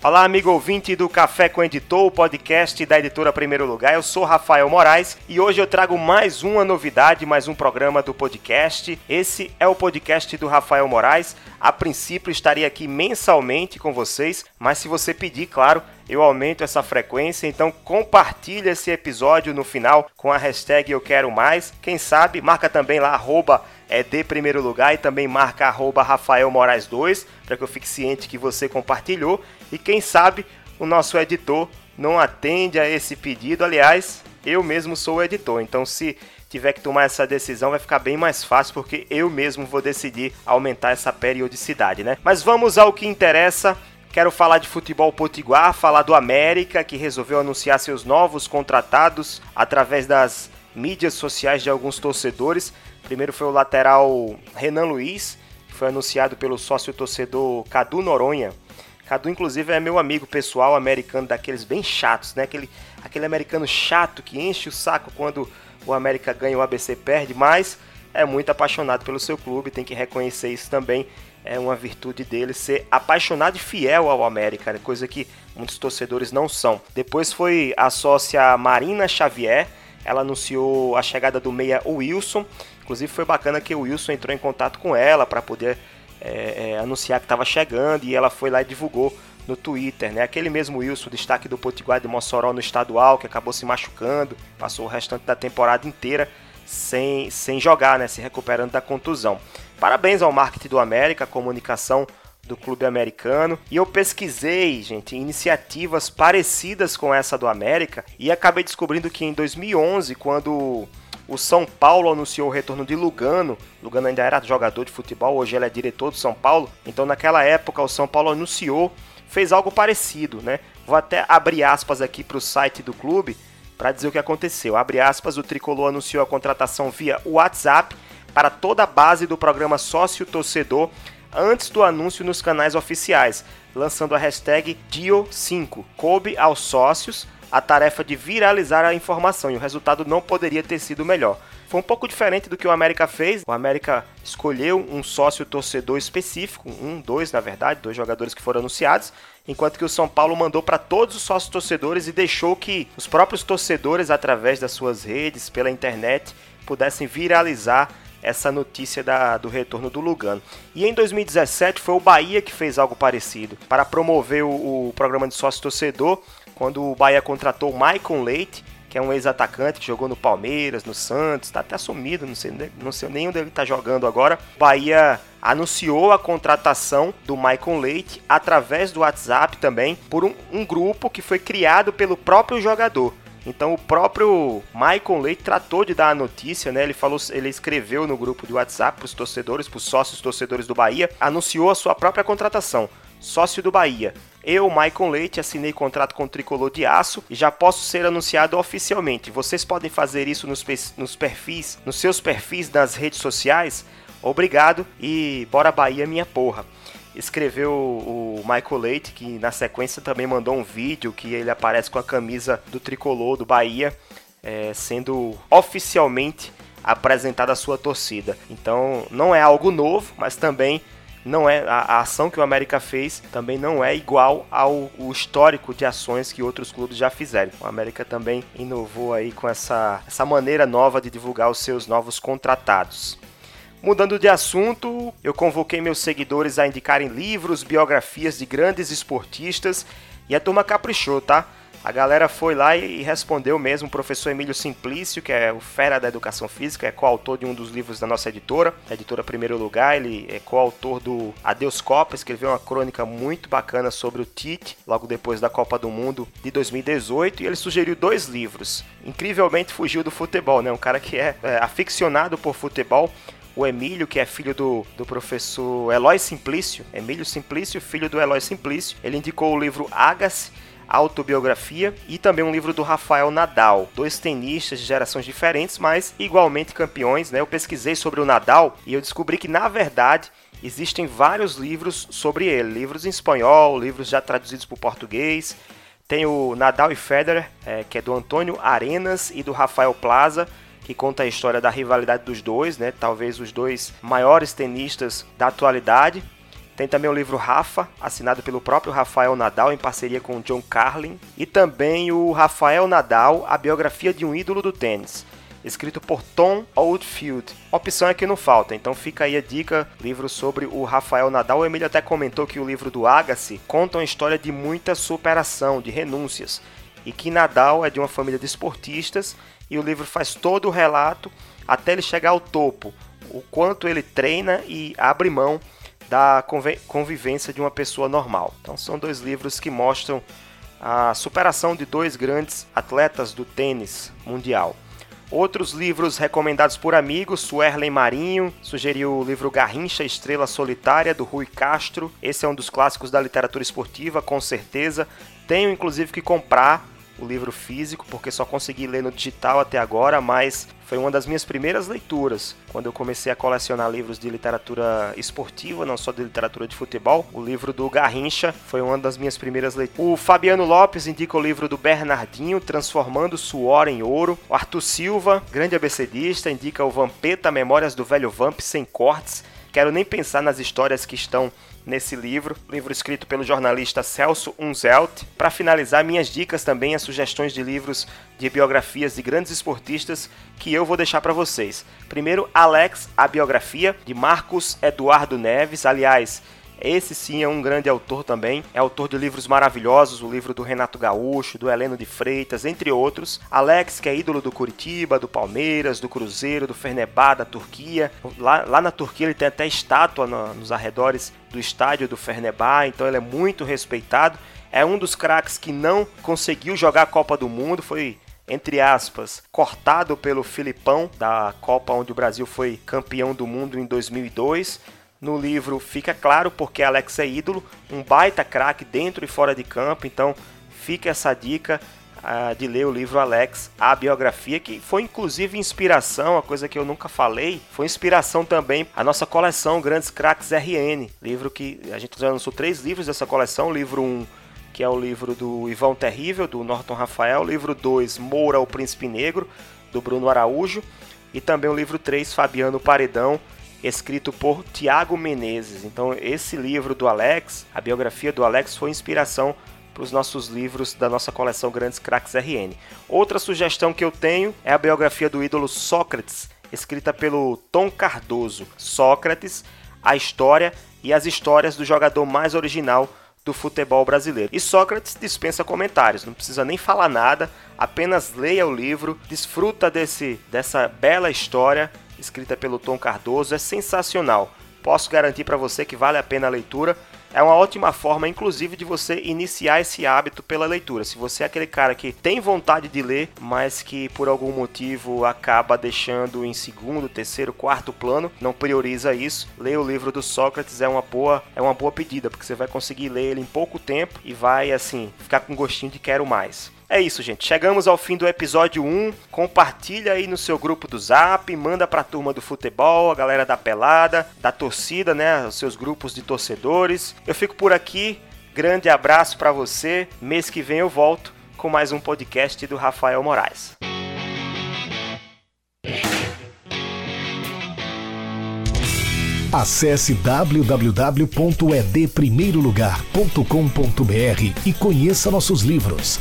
Olá, amigo ouvinte do Café com Editor, o podcast da editora Primeiro Lugar. Eu sou Rafael Moraes e hoje eu trago mais uma novidade, mais um programa do podcast. Esse é o podcast do Rafael Moraes. A princípio estaria aqui mensalmente com vocês, mas se você pedir, claro, eu aumento essa frequência, então compartilhe esse episódio no final com a hashtag Eu Quero Mais. Quem sabe, marca também lá, arroba é de primeiro lugar e também marca arroba Rafael Moraes 2, para que eu fique ciente que você compartilhou. E quem sabe o nosso editor não atende a esse pedido. Aliás, eu mesmo sou o editor, então se tiver que tomar essa decisão vai ficar bem mais fácil porque eu mesmo vou decidir aumentar essa periodicidade, né? Mas vamos ao que interessa. Quero falar de futebol potiguar, falar do América que resolveu anunciar seus novos contratados através das mídias sociais de alguns torcedores. Primeiro foi o lateral Renan Luiz, que foi anunciado pelo sócio torcedor Cadu Noronha. Cadu, inclusive, é meu amigo pessoal americano, daqueles bem chatos, né? Aquele, aquele americano chato que enche o saco quando o América ganha o ABC perde, mas é muito apaixonado pelo seu clube, tem que reconhecer isso também. É uma virtude dele ser apaixonado e fiel ao América, né? coisa que muitos torcedores não são. Depois foi a sócia Marina Xavier, ela anunciou a chegada do meia Wilson. Inclusive foi bacana que o Wilson entrou em contato com ela para poder é, é, anunciar que estava chegando e ela foi lá e divulgou no Twitter, né? Aquele mesmo Wilson, destaque do Potiguar de Mossoró no estadual, que acabou se machucando, passou o restante da temporada inteira sem, sem jogar, né? Se recuperando da contusão. Parabéns ao marketing do América, comunicação do clube americano. E eu pesquisei, gente, iniciativas parecidas com essa do América e acabei descobrindo que em 2011, quando o São Paulo anunciou o retorno de Lugano. Lugano ainda era jogador de futebol, hoje ele é diretor do São Paulo. Então, naquela época, o São Paulo anunciou, fez algo parecido, né? Vou até abrir aspas aqui para o site do clube para dizer o que aconteceu. Abre aspas, o Tricolor anunciou a contratação via WhatsApp para toda a base do programa Sócio Torcedor antes do anúncio nos canais oficiais, lançando a hashtag DIO5. Coube aos sócios a tarefa de viralizar a informação e o resultado não poderia ter sido melhor. Foi um pouco diferente do que o América fez. O América escolheu um sócio torcedor específico, um, dois na verdade, dois jogadores que foram anunciados, enquanto que o São Paulo mandou para todos os sócios torcedores e deixou que os próprios torcedores, através das suas redes, pela internet, pudessem viralizar essa notícia da, do retorno do Lugano. E em 2017 foi o Bahia que fez algo parecido. Para promover o, o programa de sócio torcedor, quando o Bahia contratou o Maicon Leite, que é um ex-atacante que jogou no Palmeiras, no Santos, está até sumido, não sei, não sei nem onde ele está jogando agora. O Bahia anunciou a contratação do Maicon Leite através do WhatsApp também, por um, um grupo que foi criado pelo próprio jogador. Então o próprio Maicon Leite tratou de dar a notícia, né? Ele falou, ele escreveu no grupo de WhatsApp para os torcedores, para os sócios torcedores do Bahia, anunciou a sua própria contratação. Sócio do Bahia. Eu, Maicon Leite, assinei contrato com o Tricolor de Aço e já posso ser anunciado oficialmente. Vocês podem fazer isso nos, nos perfis, nos seus perfis das redes sociais. Obrigado e bora Bahia minha porra. Escreveu o Michael Leite, que na sequência também mandou um vídeo que ele aparece com a camisa do tricolor do Bahia, é, sendo oficialmente apresentada a sua torcida. Então não é algo novo, mas também não é a, a, ação que o América fez também não é igual ao histórico de ações que outros clubes já fizeram. O América também inovou aí com essa, essa maneira nova de divulgar os seus novos contratados. Mudando de assunto, eu convoquei meus seguidores a indicarem livros, biografias de grandes esportistas e a turma caprichou, tá? A galera foi lá e respondeu mesmo. O professor Emílio Simplício, que é o fera da educação física, é coautor de um dos livros da nossa editora, a editora Primeiro Lugar. Ele é coautor do Adeus Copa, escreveu uma crônica muito bacana sobre o Tite, logo depois da Copa do Mundo de 2018. E ele sugeriu dois livros. Incrivelmente fugiu do futebol, né? Um cara que é, é aficionado por futebol o Emílio, que é filho do, do professor Eloy Simplício, Emílio Simplício, filho do Eloy Simplício, ele indicou o livro Agassi, autobiografia e também um livro do Rafael Nadal, dois tenistas de gerações diferentes, mas igualmente campeões, né? Eu pesquisei sobre o Nadal e eu descobri que na verdade existem vários livros sobre ele, livros em espanhol, livros já traduzidos para o português, Tem o Nadal e Federer, é, que é do Antônio Arenas e do Rafael Plaza, que conta a história da rivalidade dos dois, né? Talvez os dois maiores tenistas da atualidade. Tem também o livro Rafa, assinado pelo próprio Rafael Nadal em parceria com John Carlin, e também o Rafael Nadal, a biografia de um ídolo do tênis, escrito por Tom Oldfield. Opção é que não falta, então fica aí a dica, livro sobre o Rafael Nadal. O Emílio até comentou que o livro do Agassi conta uma história de muita superação, de renúncias, e que Nadal é de uma família de esportistas e o livro faz todo o relato até ele chegar ao topo, o quanto ele treina e abre mão da convivência de uma pessoa normal. Então são dois livros que mostram a superação de dois grandes atletas do tênis mundial. Outros livros recomendados por amigos, Suerlen Marinho sugeriu o livro Garrincha Estrela Solitária, do Rui Castro. Esse é um dos clássicos da literatura esportiva, com certeza. Tenho inclusive que comprar o livro físico, porque só consegui ler no digital até agora, mas foi uma das minhas primeiras leituras. Quando eu comecei a colecionar livros de literatura esportiva, não só de literatura de futebol, o livro do Garrincha foi uma das minhas primeiras leituras. O Fabiano Lopes indica o livro do Bernardinho, Transformando Suor em Ouro. O Arthur Silva, grande abecedista, indica o Vampeta, Memórias do Velho Vamp Sem Cortes. Quero nem pensar nas histórias que estão nesse livro, livro escrito pelo jornalista Celso Unzelt. Para finalizar, minhas dicas também as sugestões de livros de biografias de grandes esportistas que eu vou deixar para vocês. Primeiro, Alex, a biografia de Marcos Eduardo Neves. Aliás, esse sim é um grande autor também. É autor de livros maravilhosos, o livro do Renato Gaúcho, do Heleno de Freitas, entre outros. Alex, que é ídolo do Curitiba, do Palmeiras, do Cruzeiro, do Fernebá, da Turquia. Lá, lá na Turquia ele tem até estátua no, nos arredores do estádio do Fernebá, então ele é muito respeitado. É um dos craques que não conseguiu jogar a Copa do Mundo, foi entre aspas, cortado pelo Filipão da Copa onde o Brasil foi campeão do mundo em 2002. No livro fica claro porque Alex é ídolo, um baita craque dentro e fora de campo, então fica essa dica uh, de ler o livro Alex, a biografia, que foi inclusive inspiração, uma coisa que eu nunca falei, foi inspiração também a nossa coleção Grandes Craques RN, livro que a gente já lançou três livros dessa coleção, livro 1, um, que é o livro do Ivão Terrível, do Norton Rafael, livro 2, Moura, o Príncipe Negro, do Bruno Araújo, e também o livro 3, Fabiano Paredão, escrito por Tiago Menezes. Então, esse livro do Alex, a biografia do Alex, foi inspiração para os nossos livros da nossa coleção Grandes Cracks RN. Outra sugestão que eu tenho é a biografia do ídolo Sócrates, escrita pelo Tom Cardoso. Sócrates, a história e as histórias do jogador mais original do futebol brasileiro. E Sócrates dispensa comentários, não precisa nem falar nada, apenas leia o livro, desfruta desse dessa bela história escrita pelo Tom Cardoso, é sensacional. Posso garantir para você que vale a pena a leitura. É uma ótima forma, inclusive, de você iniciar esse hábito pela leitura. Se você é aquele cara que tem vontade de ler, mas que por algum motivo acaba deixando em segundo, terceiro, quarto plano, não prioriza isso, ler o livro do Sócrates é uma boa, é uma boa pedida, porque você vai conseguir ler ele em pouco tempo e vai assim ficar com gostinho de quero mais. É isso, gente. Chegamos ao fim do episódio 1. Compartilha aí no seu grupo do Zap, manda pra turma do futebol, a galera da pelada, da torcida, né? Os seus grupos de torcedores. Eu fico por aqui. Grande abraço para você. Mês que vem eu volto com mais um podcast do Rafael Moraes. Acesse www.edprimeirolugar.com.br e conheça nossos livros